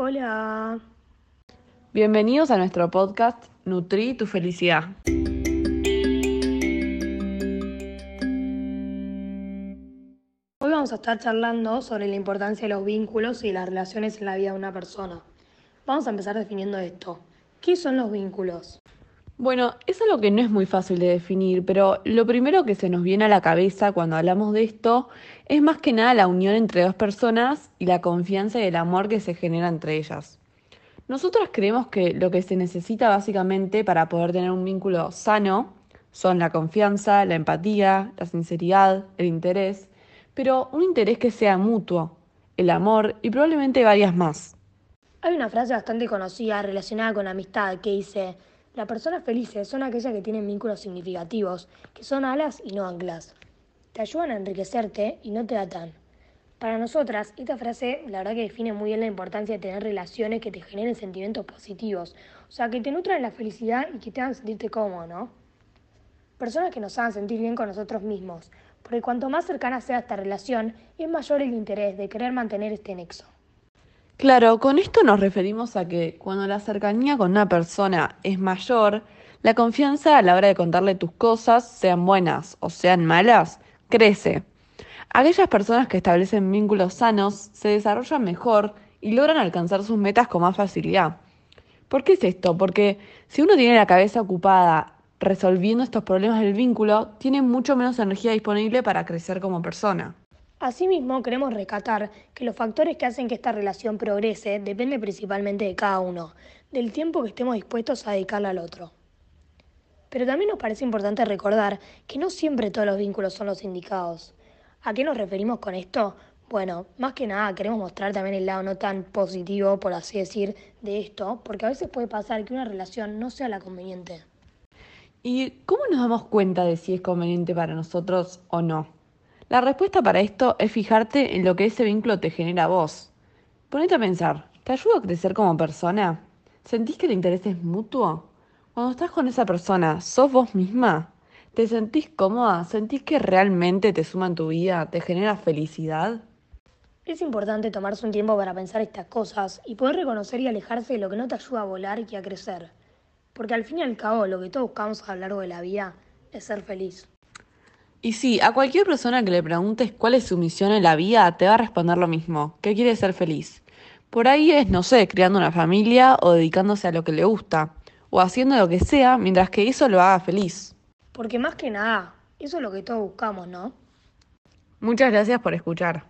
Hola. Bienvenidos a nuestro podcast Nutri tu felicidad. Hoy vamos a estar charlando sobre la importancia de los vínculos y las relaciones en la vida de una persona. Vamos a empezar definiendo esto. ¿Qué son los vínculos? Bueno, es algo que no es muy fácil de definir, pero lo primero que se nos viene a la cabeza cuando hablamos de esto es más que nada la unión entre dos personas y la confianza y el amor que se genera entre ellas. Nosotros creemos que lo que se necesita básicamente para poder tener un vínculo sano son la confianza, la empatía, la sinceridad, el interés, pero un interés que sea mutuo, el amor y probablemente varias más. Hay una frase bastante conocida relacionada con la amistad que dice, las personas felices son aquellas que tienen vínculos significativos, que son alas y no anclas. Te ayudan a enriquecerte y no te atan. Para nosotras, esta frase la verdad que define muy bien la importancia de tener relaciones que te generen sentimientos positivos, o sea, que te nutran la felicidad y que te hagan sentirte cómodo, ¿no? Personas que nos hagan sentir bien con nosotros mismos, porque cuanto más cercana sea esta relación, es mayor el interés de querer mantener este nexo. Claro, con esto nos referimos a que cuando la cercanía con una persona es mayor, la confianza a la hora de contarle tus cosas, sean buenas o sean malas, crece. Aquellas personas que establecen vínculos sanos se desarrollan mejor y logran alcanzar sus metas con más facilidad. ¿Por qué es esto? Porque si uno tiene la cabeza ocupada resolviendo estos problemas del vínculo, tiene mucho menos energía disponible para crecer como persona. Asimismo, queremos rescatar que los factores que hacen que esta relación progrese dependen principalmente de cada uno, del tiempo que estemos dispuestos a dedicarle al otro. Pero también nos parece importante recordar que no siempre todos los vínculos son los indicados. ¿A qué nos referimos con esto? Bueno, más que nada queremos mostrar también el lado no tan positivo, por así decir, de esto, porque a veces puede pasar que una relación no sea la conveniente. ¿Y cómo nos damos cuenta de si es conveniente para nosotros o no? La respuesta para esto es fijarte en lo que ese vínculo te genera a vos. Ponete a pensar, ¿te ayuda a crecer como persona? ¿Sentís que el interés es mutuo? Cuando estás con esa persona, ¿sos vos misma? ¿Te sentís cómoda? ¿Sentís que realmente te suma en tu vida? ¿Te genera felicidad? Es importante tomarse un tiempo para pensar estas cosas y poder reconocer y alejarse de lo que no te ayuda a volar y a crecer. Porque al fin y al cabo lo que todos buscamos a lo largo de la vida es ser feliz. Y sí, a cualquier persona que le preguntes cuál es su misión en la vida, te va a responder lo mismo, que quiere ser feliz. Por ahí es, no sé, creando una familia o dedicándose a lo que le gusta, o haciendo lo que sea mientras que eso lo haga feliz. Porque más que nada, eso es lo que todos buscamos, ¿no? Muchas gracias por escuchar.